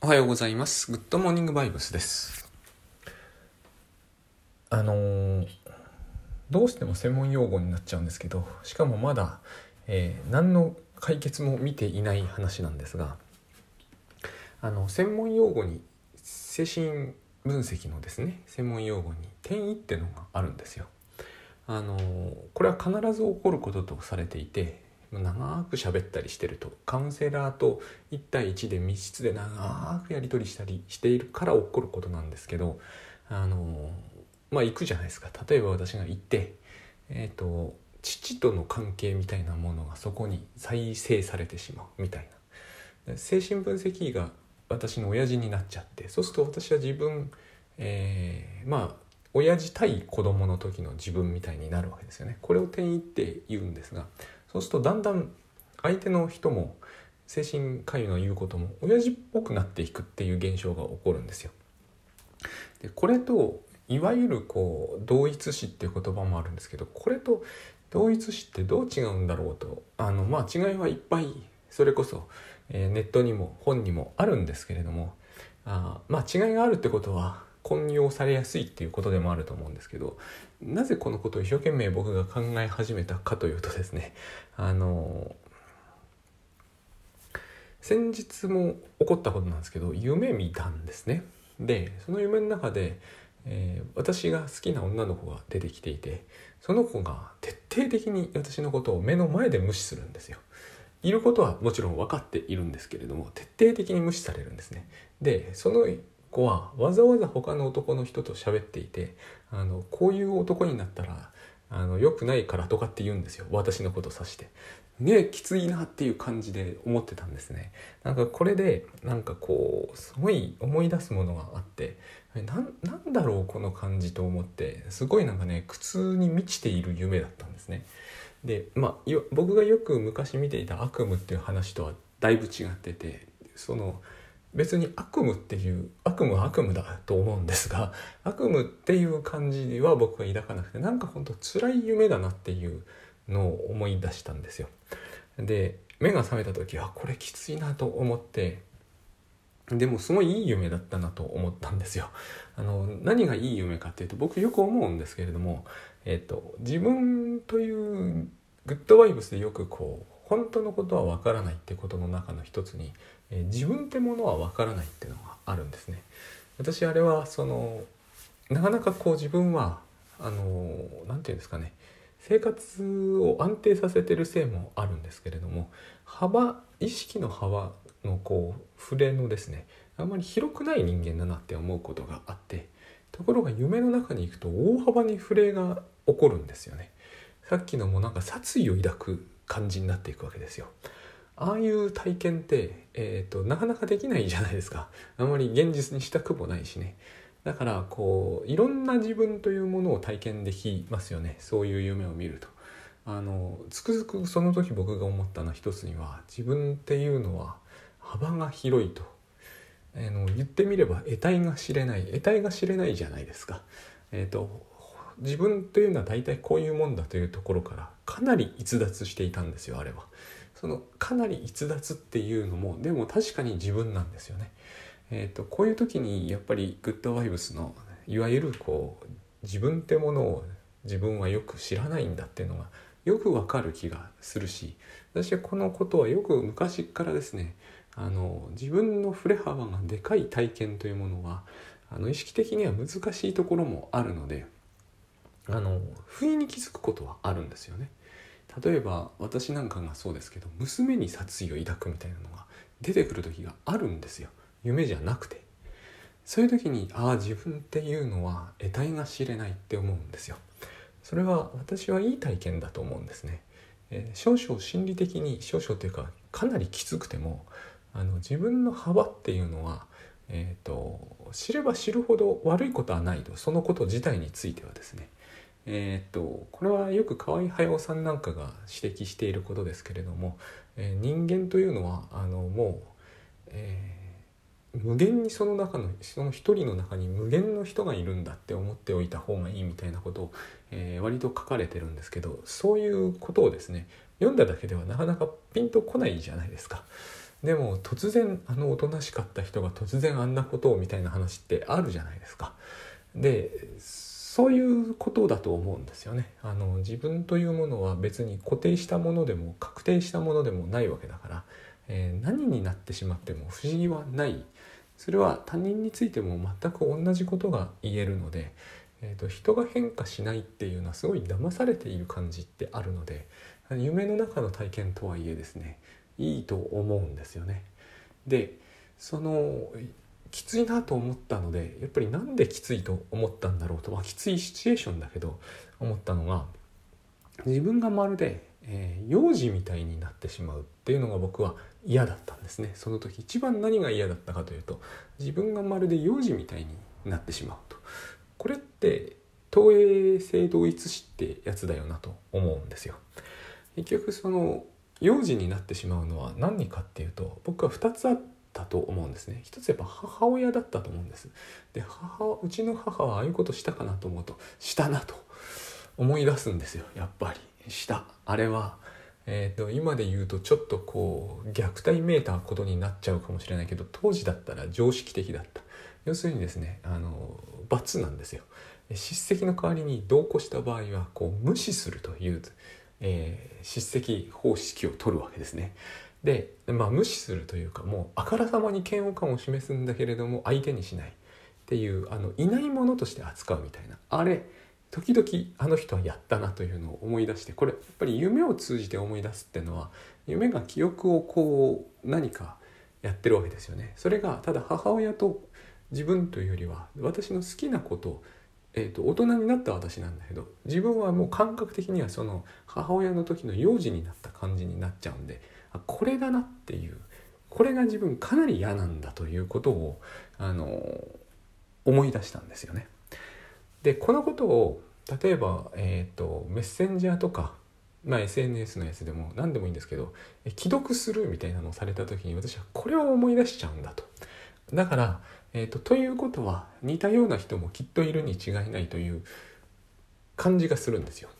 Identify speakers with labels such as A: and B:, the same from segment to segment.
A: おはようございます。グッドモーニングバイブスです。あのーどうしても専門用語になっちゃうんですけど、しかもまだ、えー何の解決も見ていない話なんですが、あの専門用語に精神分析のですね、専門用語に転移ってのがあるんですよ。あのーこれは必ず起こることとされていて長く喋ったりしてるとカウンセラーと1対1で密室で長くやり取りしたりしているから起こることなんですけどあのまあ行くじゃないですか。例えば私が行ってえっ、と父との関係みたいなものがそこに再生されてしまうみたいな。精神分析医が私の親父になっちゃってそうすると私は自分、えーまあ親父対子供の時の自分みたいになるわけですよね。これを転移って言うんですがそうするとだんだん相手の人も精神科医の言うことも親父っぽくなっていくっていう現象が起こるんですよ。でこれといわゆるこう同一視っていう言葉もあるんですけどこれと同一視ってどう違うんだろうとあのまあ違いはいっぱいそれこそ、えーネットにも本にもあるんですけれどもあまあ違いがあるってことは混用されやすいっていうことでもあると思うんですけどなぜこのことを一生懸命僕が考え始めたかというとですね あの先日も起こったことなんですけど夢見たんですね。でその夢の中で、えー私が好きな女の子が出てきていてその子が徹底的に私のことを目の前で無視するんですよ。いることはもちろん分かっているんですけれども徹底的に無視されるんですね。でその子はわざわざ他の男の人と喋っていてあのこういう男になったらあの良くないからとかって言うんですよ。私のこと指して。ねきついなっていう感じで思ってたんですね。なんかこれでなんかこうすごい思い出すものがあってなんなんだろうこの感じと思ってすごいなんかね苦痛に満ちている夢だったんですね。でまあよ僕がよく昔見ていた悪夢っていう話とはだいぶ違っててその別に悪夢っていう悪夢は悪夢だと思うんですが 悪夢っていう感じは僕は抱かなくてなんか本当辛い夢だなっていうのを思い出したんですよ。で目が覚めた時はこれきついなと思ってでもすごいいい夢だったなと思ったんですよ。あの何がいい夢かっていうと僕よく思うんですけれども、えっと自分というグッドバイブスでよくこう本当のことはわからないってことの中の一つに、え自分ってものはわからないっていうのがあるんですね。私あれはそのなかなかこう自分はあのなんていうんですかね。生活を安定させてるせいもあるんですけれども幅意識の幅のこう触れのですねあんまり広くない人間だなって思うことがあってところが夢の中に行くと大幅に触れが起こるんですよね。さっきのもなんか殺意を抱く感じになっていくわけですよ。ああいう体験って、えー、となかなかできないじゃないですか。あんまり現実にしたくもないしね。だからこういろんな自分というものを体験できますよね。そういう夢を見ると。あのつくづくその時僕が思ったのは一つには自分っていうのは幅が広いと。あの言ってみれば得体が知れない。得体が知れないじゃないですか。えー、と自分というのは大体こういうもんだというところからかなり逸脱していたんですよあれは。そのかなり逸脱っていうのもでも確かに自分なんですよね。えー、とこういう時にやっぱりグッドバイブスのいわゆるこう自分ってものを自分はよく知らないんだっていうのがよくわかる気がするし私はこのことはよく昔からですねあの自分の振れ幅がでかい体験というものはあの意識的には難しいところもあるのであの不意に気づくことはあるんですよね。例えば私なんかがそうですけど娘に殺意を抱くみたいなのが出てくる時があるんですよ。夢じゃなくて。そういう時にああ自分っていうのは得体が知れないって思うんですよ。それは私はいい体験だと思うんですね、えー少々心理的に少々というかかなりきつくてもあの自分の幅っていうのはえー、と知れば知るほど悪いことはないとそのこと自体についてはですねえー、とこれはよく河合駿さんなんかが指摘していることですけれども、えー人間というのはあのもう、えー無限にその中のその一人の中に無限の人がいるんだって思っておいた方がいいみたいなことを、えー割と書かれてるんですけどそういうことをですね読んだだけではなかなかピンとこないじゃないですか。でも突然あのおとなしかった人が突然あんなことをみたいな話ってあるじゃないですか。でそういうことだと思うんですよね。あの自分というものは別に固定したものでも確定したものでもないわけだから、えー、何になってしまっても不思議はない。それは他人についても全く同じことが言えるので、えーと、人が変化しないっていうのはすごい騙されている感じってあるので。夢の中の体験とはいえですね。いいと思うんですよね。でそのきついなと思ったのでやっぱりなんできついと思ったんだろうと、まあ、きついシチュエーションだけど思ったのが自分がまるで、えー、幼児みたいになってしまうっていうのが僕は嫌だったんですね。その時一番何が嫌だったかというと自分がまるで幼児みたいになってしまうと。これって投影性同一視ってやつだよなと思うんですよ。結局その幼児になってしまうのは何かっていうと僕は2つあってたと思うんですね。一つやっぱ母親だったと思うんです。で母うちの母はああいうことしたかなと思うとしたなと思い出すんですよやっぱり。した。あれはえーと、今で言うとちょっとこう虐待めいたことになっちゃうかもしれないけど当時だったら常識的だった。要するにですねあの罰なんですよ。叱責の代わりに同行した場合はこう無視するという、えー、叱責方式を取るわけですね。で、まあ、無視するというかもうあからさまに嫌悪感を示すんだけれども相手にしないっていうあのいないものとして扱うみたいなあれ時々あの人はやったなというのを思い出してこれやっぱり夢を通じて思い出すっていうのは夢が記憶をこう何かやってるわけですよね。それがただ母親と自分というよりは私の好きなことえーと、大人になった私なんだけど自分はもう感覚的にはその母親の時の幼児になった感じになっちゃうんでこれだなっていうこれが自分かなり嫌なんだということをあの思い出したんですよね。でこのことを例えば、えーと、メッセンジャーとか、まあ、SNS のやつでも何でもいいんですけど既読するみたいなのをされた時に私はこれを思い出しちゃうんだと。だから、えーと、ということは似たような人もきっといるに違いないという感じがするんですよ。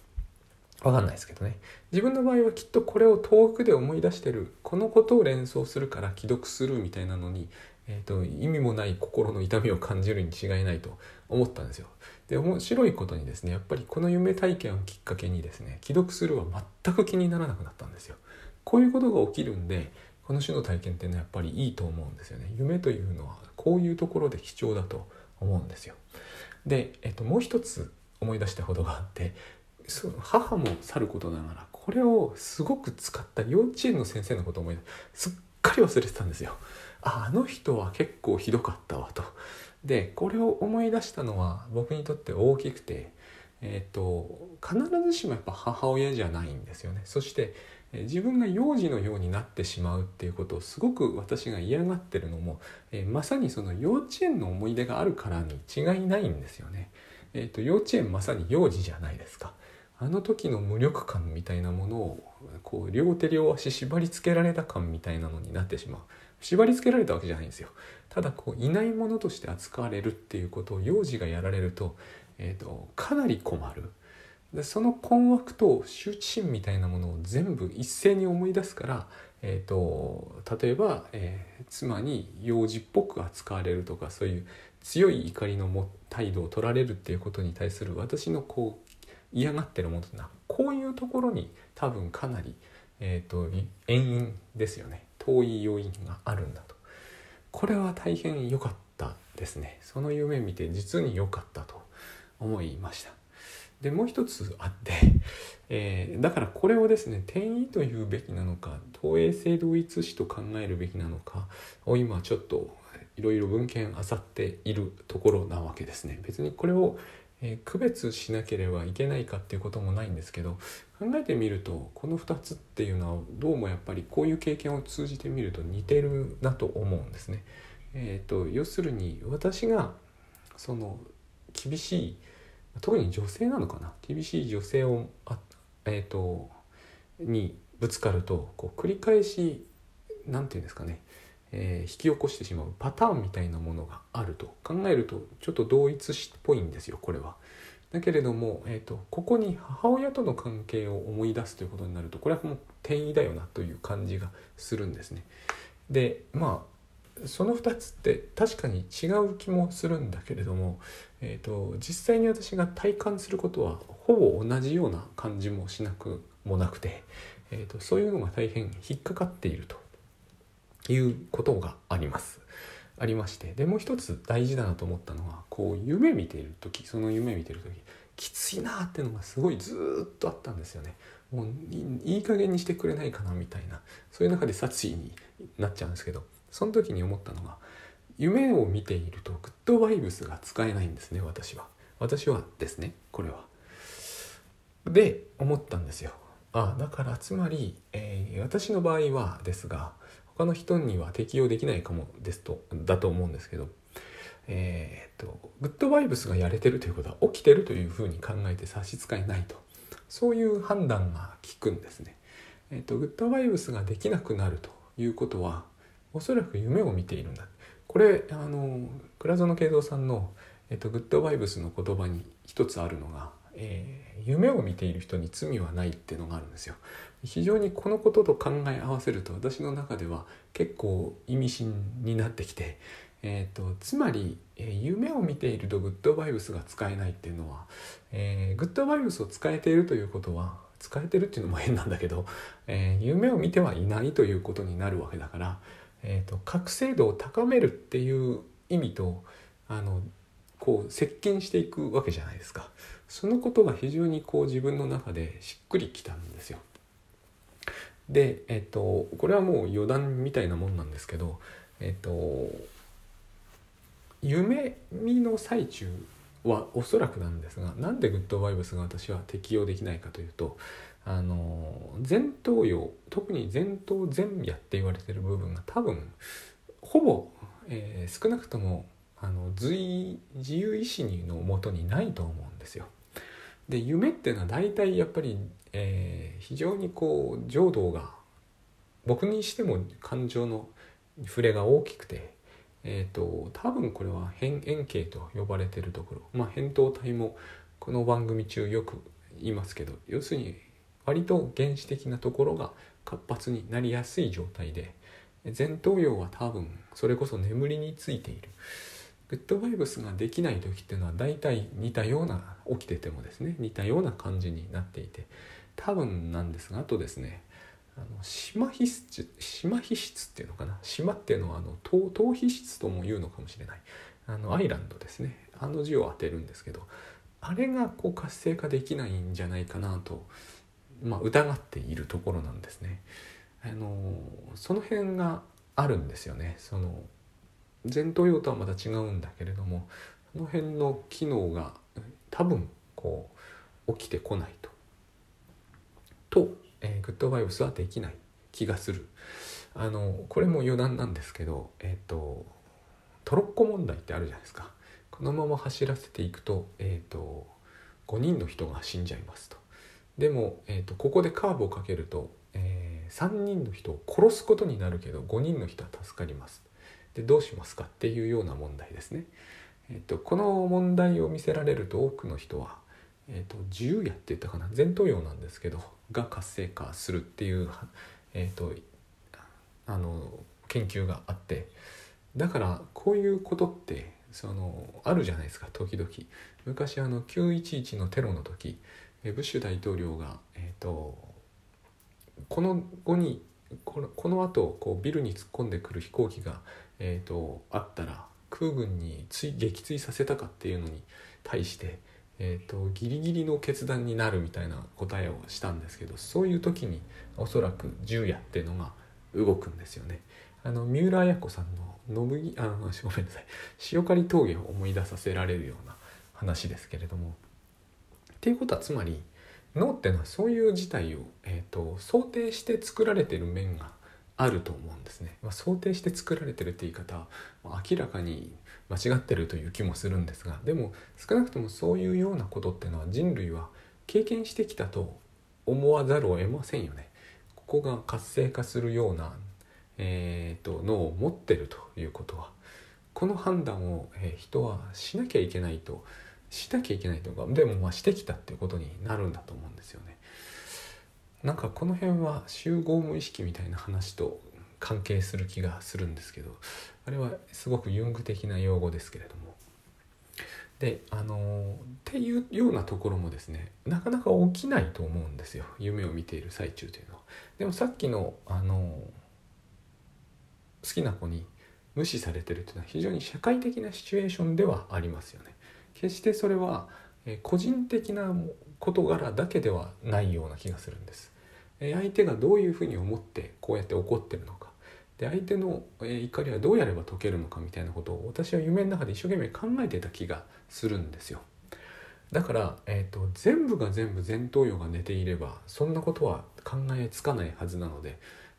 A: わかんないですけどね自分の場合はきっとこれを遠くで思い出してるこのことを連想するから既読するみたいなのに、えーと、意味もない心の痛みを感じるに違いないと思ったんですよ。で面白いことにですねやっぱりこの夢体験をきっかけにですね既読するは全く気にならなくなったんですよ。こういうことが起きるんでこの種の体験っていうのはやっぱりいいと思うんですよね。夢というのはこういうところで貴重だと思うんですよ。で、えっと、もう一つ思い出したことがあってそ母もさることながらこれをすごく使った幼稚園の先生のことを思いすっかり忘れてたんですよ。ああの人は結構ひどかったわと。でこれを思い出したのは僕にとって大きくて、えーと、必ずしもやっぱ母親じゃないんですよね。そして自分が幼児のようになってしまうっていうことをすごく私が嫌がってるのも、えー、まさにその幼稚園の思い出があるからに違いないんですよね。えーと幼稚園まさに幼児じゃないですか。あの時の無力感みたいなものをこう両手両足縛り付けられた感みたいなのになってしまう。縛り付けられたわけじゃないんですよ。ただこういないものとして扱われるっていうことを幼児がやられると,、えーと、かなり困る。でその困惑と羞恥心みたいなものを全部一斉に思い出すから、えーと、例えば、えー、妻に幼児っぽく扱われるとかそういう強い怒りのも態度を取られるっていうことに対する私のこう嫌がってるものってのはこういうところに多分かなり、えーと、遠因ですよね。遠い要因があるんだと。これは大変良かったですね。その夢見て実に良かったと思いました。でもう一つあって、えー、だからこれをですね転移というべきなのか投影性同一視と考えるべきなのかを今ちょっといろいろ文献あさっているところなわけですね。別にこれをえー、区別しなければいけないかっていうこともないんですけど考えてみるとこの2つっていうのはどうもやっぱりこういう経験を通じてみると似てるなと思うんですね。えーと、要するに私がその厳しい特に女性なのかな？厳しい女性をあ、えーと、にぶつかるとこう繰り返し何て言うんですかねえー、引き起こしてしまうパターンみたいなものがあると考えるとちょっと同一っぽいんですよこれは。だけれども、えーと、ここに母親との関係を思い出すということになるとこれはもう転移だよなという感じがするんですね。でまあその2つって確かに違う気もするんだけれども、えーと、実際に私が体感することはほぼ同じような感じもしなくもなくて、えーと、そういうのが大変引っかかっているということがあります。ありましてでもう一つ大事だなと思ったのはこう夢見ている時その夢見てる時きついなっていうのがすごいずっとあったんですよね。もういい加減にしてくれないかなみたいなそういう中で殺意になっちゃうんですけどその時に思ったのが夢を見ているとグッドバイブスが使えないんですね私は私はですねこれはで思ったんですよあだからつまり、えー、私の場合はですが他の人には適用できないかもですとだと思うんですけどえー、っとグッドバイブスがやれてるということは起きてるというふうに考えて差し支えないとそういう判断が効くんですね。えーと、グッドバイブスができなくなるということはおそらく夢を見ているんだこれあの倉園慶三さんの、えーと、グッドバイブスの言葉に一つあるのが、えー、夢を見ている人に罪はないっていうのがあるんですよ。非常にこのことと考え合わせると私の中では結構意味深になってきてえーと、つまり、えー、夢を見ているとグッドバイブスが使えないっていうのは、えー、グッドバイブスを使えているということは使えてるっていうのも変なんだけど、えー、夢を見てはいないということになるわけだから、えーと、覚醒度を高めるっていう意味とあのこう接近していくわけじゃないですかそのことが非常にこう自分の中でしっくりきたんですよ。で、えっ、とこれはもう余談みたいなもんなんですけど、えっ、と夢見の最中はおそらくなんですがなんでグッドバイブスが私は適用できないかというとあの前頭葉特に前頭前野って言われてる部分が多分ほぼ、えー、少なくともあの随自由意志のもとにないと思うんですよ。で夢っていうのは大体やっぱり、えー、非常にこう情動が僕にしても感情の触れが大きくてえーと、多分これは変円形と呼ばれてるところ、まあ、扁桃体もこの番組中よく言いますけど要するに割と原始的なところが活発になりやすい状態で前頭葉は多分それこそ眠りについているグッドバイブスができない時っていうのは大体似たような起きててもですね似たような感じになっていて多分なんですがあとですねあの島皮質島皮質っていうのかな？島っていうのはあの島島皮質とも言うのかもしれない。あのアイランドですね。あの字を当てるんですけどあれがこう活性化できないんじゃないかなと、まあ、疑っているところなんですね。あのその辺があるんですよね。その前頭葉とはまた違うんだけれどもその辺の機能が多分こう起きてこないと。とえー、グッドバイブスはできない気がする。あのこれも余談なんですけどえ、ー、とトロッコ問題ってあるじゃないですか。このまま走らせていくと,、えーと、5人の人が死んじゃいますと。でも、えーと、ここでカーブをかけると、えー、3人の人を殺すことになるけど5人の人は助かります。でどうしますかっていうような問題ですね、えーとこの問題を見せられると多くの人はえーと、自由やって言ったかな。前頭葉なんですけどが活性化するっていう、えーと、あの研究があって。だからこういうことってそのあるじゃないですか時々。昔あの911のテロの時ブッシュ大統領が、えーと、この後にこのこの後こうビルに突っ込んでくる飛行機が、えー、とあったら空軍に撃墜させたかっていうのに対してえーと、ギリギリの決断になるみたいな答えをしたんですけどそういう時におそらく銃矢っていうのが動くんですよね。あの三浦綾子さんの信あのごめんなさい塩刈峠を思い出させられるような話ですけれども。っていうことはつまり脳っていうのはそういう事態を、えーと想定して作られてる面があると思うんですね。まあ、想定して作られてるって言い方は明らかに間違ってるという気もするんですがでも少なくともそういうようなことってのは人類は経験してきたと思わざるを得ませんよね。ここが活性化するような、えーと、脳を持ってるということはこの判断を、えー、人はしなきゃいけないとしなきゃいけないとかでもまあしてきたっていうことになるんだと思うんですよね。なんかこの辺は集合無意識みたいな話と関係する気がするんですけどあれはすごくユング的な用語ですけれどもであのっていうようなところもですねなかなか起きないと思うんですよ夢を見ている最中というのは。でもさっきのあの好きな子に無視されてるというのは非常に社会的なシチュエーションではありますよね。決してそれは個人的な事柄だけではないような気がするんです。相手がどういうふうに思ってこうやって怒ってるのかで相手の怒りはどうやれば解けるのかみたいなことを私は夢の中で一生懸命考えてた気がするんですよ。だから、えーと、全部が全部前頭葉が寝ていればそんなことは考えつかないはずなので、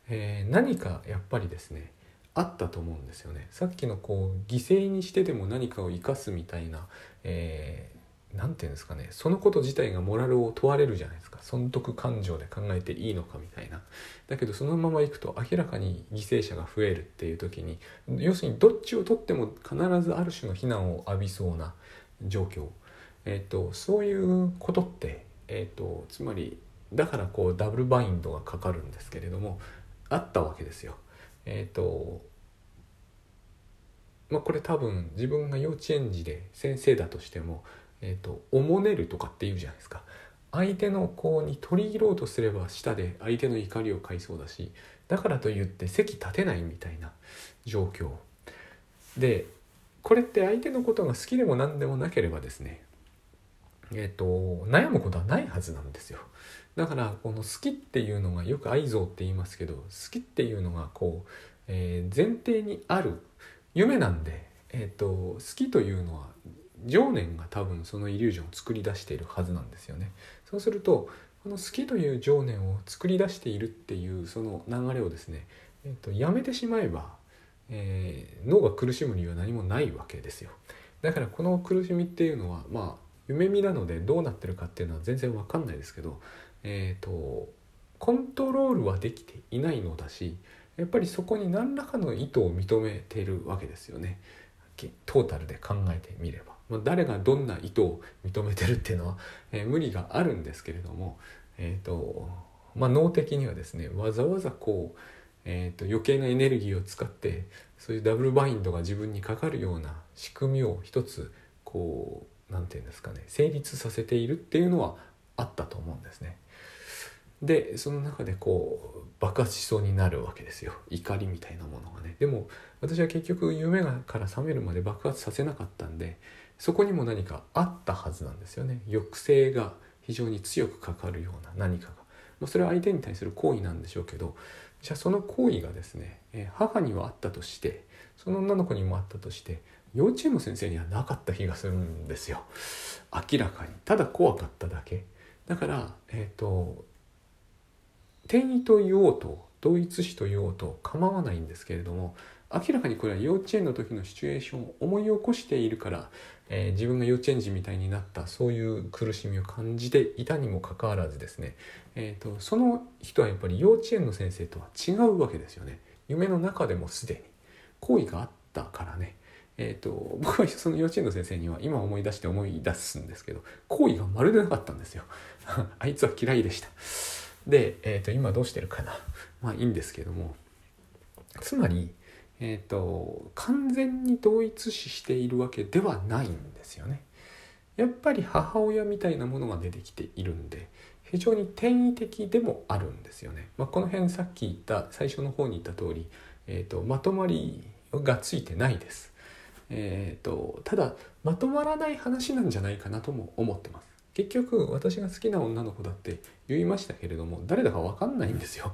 A: えー、何かやっぱりですねあったと思うんですよね。さっきのこう犠牲にしてでも何かを生かすみたいな、え何て言うんですかねそのこと自体がモラルを問われるじゃないですか。損得感情で考えていいのかみたいな。だけどそのままいくと明らかに犠牲者が増えるっていう時に要するにどっちをとっても必ずある種の非難を浴びそうな状況、えーと、そういうことって、えーと、つまりだからこうダブルバインドがかかるんですけれどもあったわけですよ。え、ー、とまあ、これ多分自分が幼稚園児で先生だとしてもえーと、おもねるとかって言うじゃないですか。相手の子に取り入ろうとすれば舌で相手の怒りを買いそうだしだからといって席立てないみたいな状況。でこれって相手のことが好きでも何でもなければですねえっ、ー、と悩むことはないはずなんですよ。だからこの好きっていうのがよく愛憎って言いますけど好きっていうのがこう、えー、前提にある夢なんで、えーと好きというのは情念が多分そのイリュージョンを作り出しているはずなんですよね。そうするとこの好きという情念を作り出しているっていうその流れをですね、えーと、やめてしまえば、えー、脳が苦しむ理由は何もないわけですよ。だからこの苦しみっていうのはまあ夢見なのでどうなってるかっていうのは全然わかんないですけど、えーとコントロールはできていないのだしやっぱりそこに何らかの意図を認めているわけですよねトータルで考えてみれば。まあ、誰がどんな意図を認めてるっていうのは、えー、無理があるんですけれども、えーとまあ、脳的にはですねわざわざこう、えーと、余計なエネルギーを使ってそういうダブルバインドが自分にかかるような仕組みを一つこう何て言うんですかね成立させているっていうのはあったと思うんですね。でその中でこう爆発しそうになるわけですよ怒りみたいなものがねでも私は結局夢から覚めるまで爆発させなかったんでそこにも何かあったはずなんですよね。抑制が非常に強くかかるような何かが、まあ、それは相手に対する行為なんでしょうけどじゃあその行為がですね、母にはあったとしてその女の子にもあったとして幼稚園の先生にはなかった気がするんですよ。明らかに。ただ怖かっただけ。だからえっ、ー、と転移と言おうと同一視と言おうと構わないんですけれども明らかにこれは幼稚園の時のシチュエーションを思い起こしているから、えー、自分が幼稚園児みたいになったそういう苦しみを感じていたにもかかわらずですね、えーと、その人はやっぱり幼稚園の先生とは違うわけですよね。夢の中でもすでに行為があったからね。えーと、僕はその幼稚園の先生には今思い出して思い出すんですけど行為がまるでなかったんですよ。あいつは嫌いでした。で、えーと今どうしてるかな。まあいいんですけども。つまりえーと、完全に同一視しているわけではないんですよね。やっぱり母親みたいなものが出てきているんで非常に転移的でもあるんですよね。まあ、この辺さっき言った最初の方に言った通り、えーと、まとまりがついてないです。えーと、ただまとまらない話なんじゃないかなとも思ってます。結局私が好きな女の子だって言いましたけれども誰だか分かんないんですよ。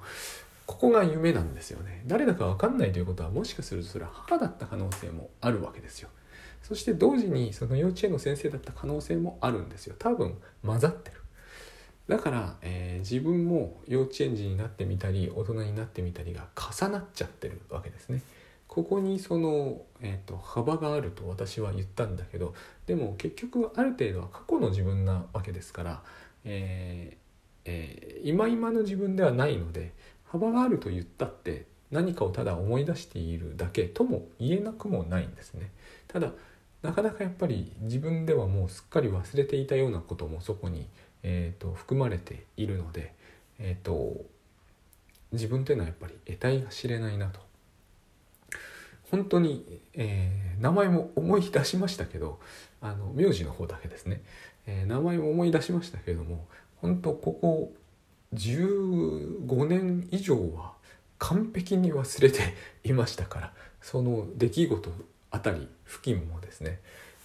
A: ここが夢なんですよね。誰だか分かんないということはもしかするとそれは母だった可能性もあるわけですよ。そして同時にその幼稚園の先生だった可能性もあるんですよ。多分混ざってる。だから、えー、自分も幼稚園児になってみたり大人になってみたりが重なっちゃってるわけですね。ここにその、えーと、幅があると私は言ったんだけどでも結局ある程度は過去の自分なわけですから、えーえー、今今の自分ではないので幅があると言ったって何かをただ思い出しているだけとも言えなくもないんですね。ただなかなかやっぱり自分ではもうすっかり忘れていたようなこともそこに、えーと、含まれているので、えーと、自分というのはやっぱり得体が知れないなと本当に、えー、名前も思い出しましたけどあの名字の方だけですね、えー、名前も思い出しましたけれども本当ここ15年以上は完璧に忘れていましたからその出来事あたり付近もですね、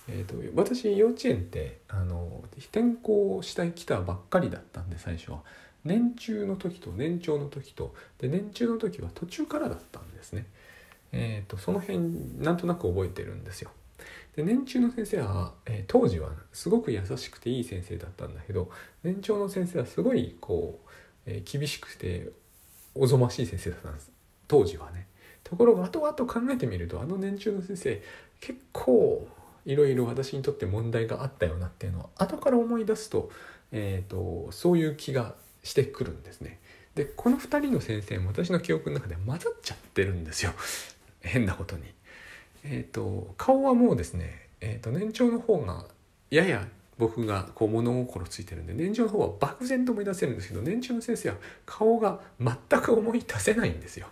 A: えーと、私幼稚園ってあの転校した来たばっかりだったんで最初は年中の時と年長の時とで年中の時は途中からだったんですね。えーと、その辺なんとなく覚えてるんですよ。で年中の先生は、えー、当時はすごく優しくていい先生だったんだけど年長の先生はすごいこう、えー、厳しくておぞましい先生だったんです当時はね。ところが後々考えてみるとあの年中の先生結構いろいろ私にとって問題があったよなっていうのは後から思い出すと,、えーとそういう気がしてくるんですね。でこの2人の先生も私の記憶の中で混ざっちゃってるんですよ変なことに。えっ、ー、と顔はもうですね、えーと、年長の方がやや僕がこう物心ついてるんで年長の方は漠然と思い出せるんですけど年長の先生は顔が全く思い出せないんですよ。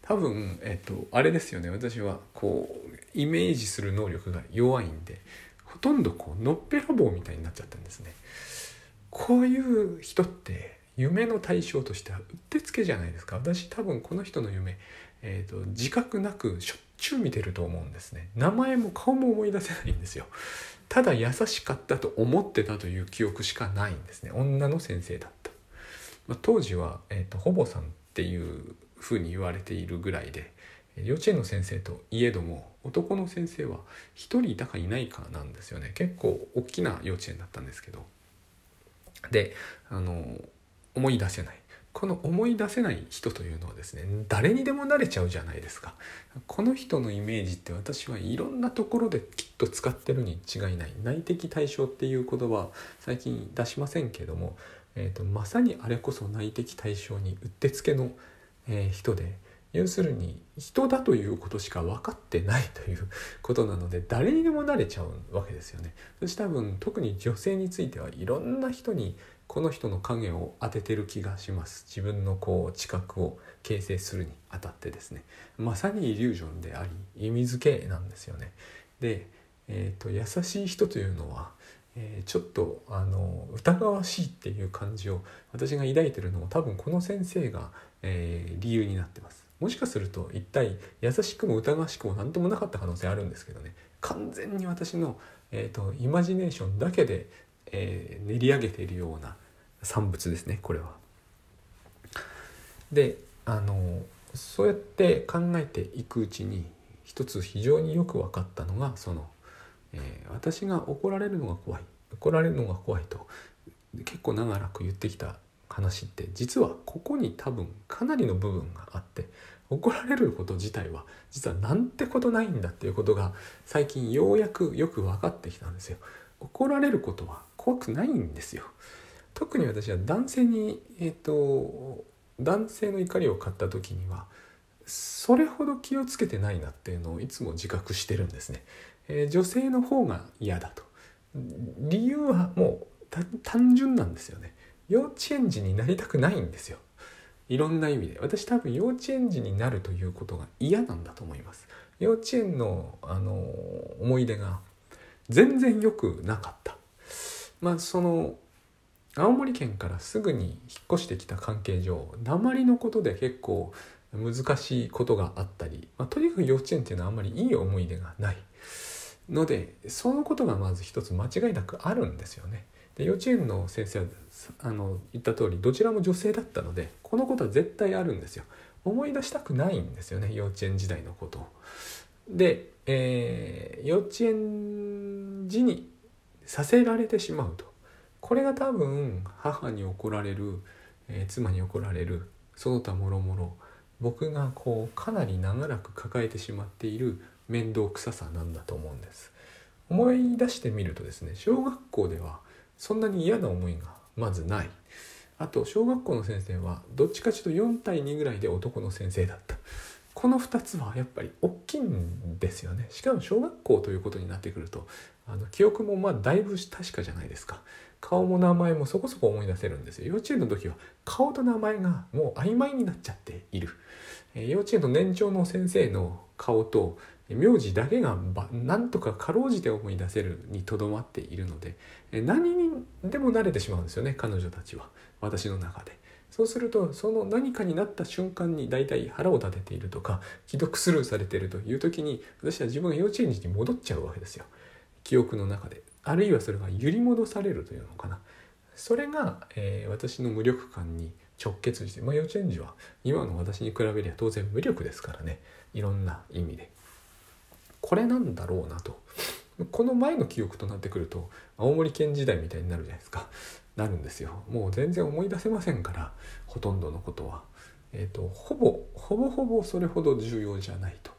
A: 多分、えっ、と、あれですよね私はこうイメージする能力が弱いんでほとんどこうのっぺらぼうみたいになっちゃったんですね。こういう人って夢の対象としてはうってつけじゃないですか私多分この人の夢、えーと、自覚なくしょっちゅう見てると思うんですね名前も顔も思い出せないんですよただ優しかったと思ってたという記憶しかないんですね。女の先生だった、まあ、当時は、えーと、ほぼさんっていうふうに言われているぐらいで幼稚園の先生といえども男の先生は1人いたかいないかなんですよね。結構大きな幼稚園だったんですけど。であの思い出せない。この思い出せない人というのはですね誰にでもなれちゃうじゃないですかこの人のイメージって私はいろんなところできっと使ってるに違いない内的対象っていう言葉最近出しませんけども、えーと、まさにあれこそ内的対象にうってつけの、えー、人で要するに人だということしか分かってないということなので誰にでもなれちゃうわけですよね。そして多分特に女性についてはいろんな人にこの人の影を当ててる気がします自分のこう知覚を形成するにあたってですねまさにイリュージョンであり意味付けなんですよね。で、えーと、優しい人というのは、えー、ちょっとあの疑わしいっていう感じを私が抱いてるのも多分この先生が、えー、理由になってます。もしかすると一体優しくも疑わしくも何ともなかった可能性あるんですけどね完全に私の、えーとイマジネーションだけでえー、練り上げているような産物ですねこれは。であのそうやって考えていくうちに一つ非常によく分かったのがその、えー、私が怒られるのが怖い怒られるのが怖いと結構長らく言ってきた話って実はここに多分かなりの部分があって怒られること自体は実はなんてことないんだっていうことが最近ようやくよく分かってきたんですよ。怒られることは怖くないんですよ。特に私は男性に、えーと、男性の怒りを買った時にはそれほど気をつけてないなっていうのをいつも自覚してるんですね。えー、女性の方が嫌だと。理由はもう単純なんですよね。幼稚園児になりたくないんですよ。いろんな意味で私多分幼稚園児になるということが嫌なんだと思います幼稚園のあの思い出が全然良くなかったまあその青森県からすぐに引っ越してきた関係上鉛のことで結構難しいことがあったり、まあ、とにかく幼稚園っていうのはあんまりいい思い出がないのでそのことがまず一つ間違いなくあるんですよね。で幼稚園の先生はあの言った通りどちらも女性だったのでこのことは絶対あるんですよ。思い出したくないんですよね幼稚園時代のことを。で、えー、幼稚園時にさせられてしまうとこれが多分母に怒られる、えー、妻に怒られるその他もろもろ僕がこうかなり長らく抱えてしまっている面倒くささなんだと思うんです。思い出してみるとですね小学校ではそんなに嫌な思いがまずない。あと小学校の先生はどっちかというと4対2ぐらいで男の先生だった。この2つはやっぱり大きいんですよね。しかも小学校ということになってくるとあの記憶もまあだいぶ確かじゃないですか。顔も名前もそこそこ思い出せるんですよ。幼稚園の時は顔と名前がもう曖昧になっちゃっている、えー、幼稚園の年長の先生の顔と名字だけがなんとかかろうじて思い出せるにとどまっているので何にでも慣れてしまうんですよね彼女たちは。私の中で。そうするとその何かになった瞬間に大体腹を立てているとか既読スルーされているという時に私は自分が幼稚園児に戻っちゃうわけですよ。記憶の中で。あるいはそれが揺り戻されるというのかな。それが、えー、私の無力感に直結して、まあ、幼稚園児は今の私に比べりゃ当然無力ですからね。いろんな意味で。これなんだろうなと。この前の記憶となってくると青森県時代みたいになるじゃないですか。なるんですよもう全然思い出せませんからほとんどのことは。えーと、ほぼほぼほぼそれほど重要じゃないと。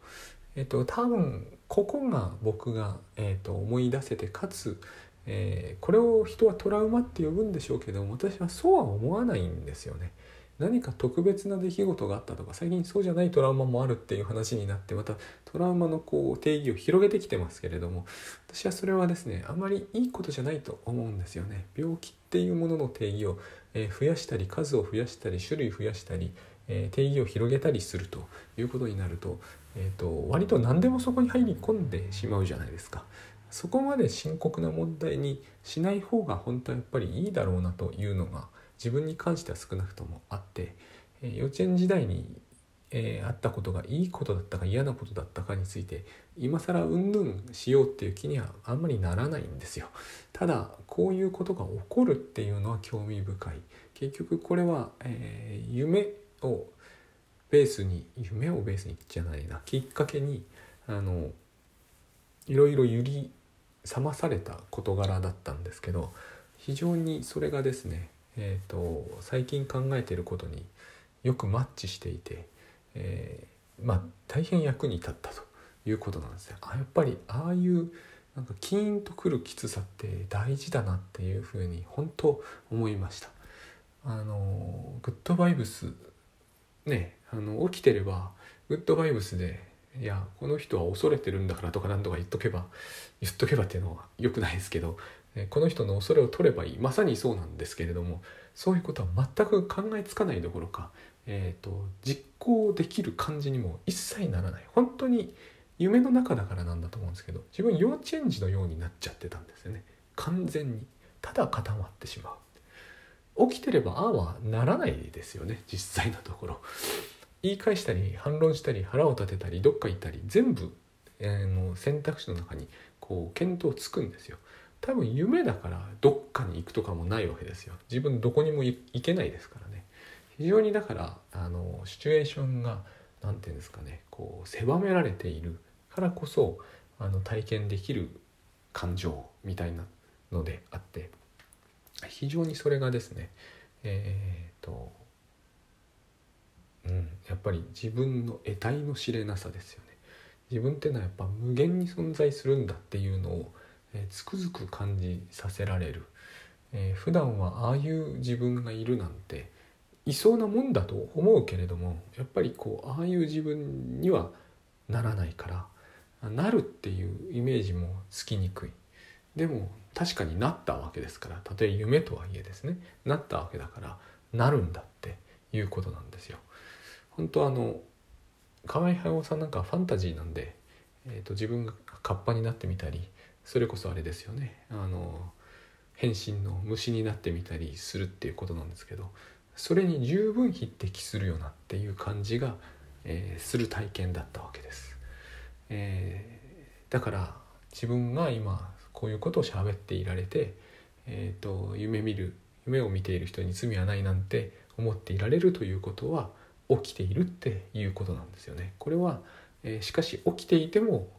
A: え、ー、と多分ここが僕が、えーと、思い出せてかつ、えー、これを人はトラウマって呼ぶんでしょうけども私はそうは思わないんですよね。何か特別な出来事があったとか最近そうじゃないトラウマもあるっていう話になってまたトラウマのこう定義を広げてきてますけれども私はそれはですねあまりいいことじゃないと思うんですよね。病気っていうものの定義を、え増やしたり数を増やしたり種類増やしたり、え定義を広げたりするということになると,、えーと、割と何でもそこに入り込んでしまうじゃないですか。そこまで深刻な問題にしない方が本当はやっぱりいいだろうなというのが自分に関しては少なくともあって、え幼稚園時代に、えー、あったことがいいことだったか嫌なことだったかについて今更うんぬんしようっていう気にはあんまりならないんですよ。ただこういうことが起こるっていうのは興味深い。結局これは、えー、夢をベースに夢をベースにじゃないなきっかけにあのいろいろ揺り覚まされた事柄だったんですけど非常にそれがですねえーと、最近考えていることによくマッチしていて、えー、まあ大変役に立ったということなんですよ。あやっぱりああいうなんかキーンとくるきつさって大事だなっていうふうに本当思いました。あのグッドバイブスねあの起きてればグッドバイブスでいやこの人は恐れてるんだからとか何とか言っとけば言っとけばっていうのは良くないですけどこの人の恐れを取ればいい。まさにそうなんですけれどもそういうことは全く考えつかないどころか、えーと、実行できる感じにも一切ならない。本当に夢の中だからなんだと思うんですけど自分幼稚園児のようになっちゃってたんですよね。完全に。ただ固まってしまう。起きてればああはならないですよね。実際のところ。言い返したり反論したり腹を立てたりどっか行ったり全部、えー、の選択肢の中にこう見当つくんですよ。多分夢だからどっかに行くとかもないわけですよ。自分どこにも行けないですからね。非常にだからあのシチュエーションが何て言うんですかねこう狭められているからこそあの体験できる感情みたいなのであって非常にそれがですねえっ、とうんやっぱり自分の得体の知れなさですよね。自分っていうのはやっぱ無限に存在するんだっていうのをえー、つくづく感じさせられる、えー、普段はああいう自分がいるなんていそうなもんだと思うけれどもやっぱりこうああいう自分にはならないからなるっていうイメージもつきにくいでも確かになったわけですからたとえ夢とはいえですねなったわけだからなるんだっていうことなんですよ。本当あの河合駿さんなんかファンタジーなんで、えーと自分がカッパになってみたりそれこそあれですよねあの変身の虫になってみたりするっていうことなんですけどそれに十分匹敵するよなっていう感じが、えー、する体験だったわけです、えー、だから自分が今こういうことを喋っていられて、えーと、夢見る夢を見ている人に罪はないなんて思っていられるということは起きているっていうことなんですよね。これは、えー、しかし起きていても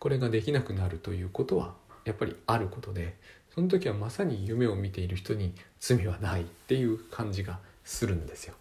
A: これができなくなるということはやっぱりあることでその時はまさに夢を見ている人に罪はないっていう感じがするんですよ。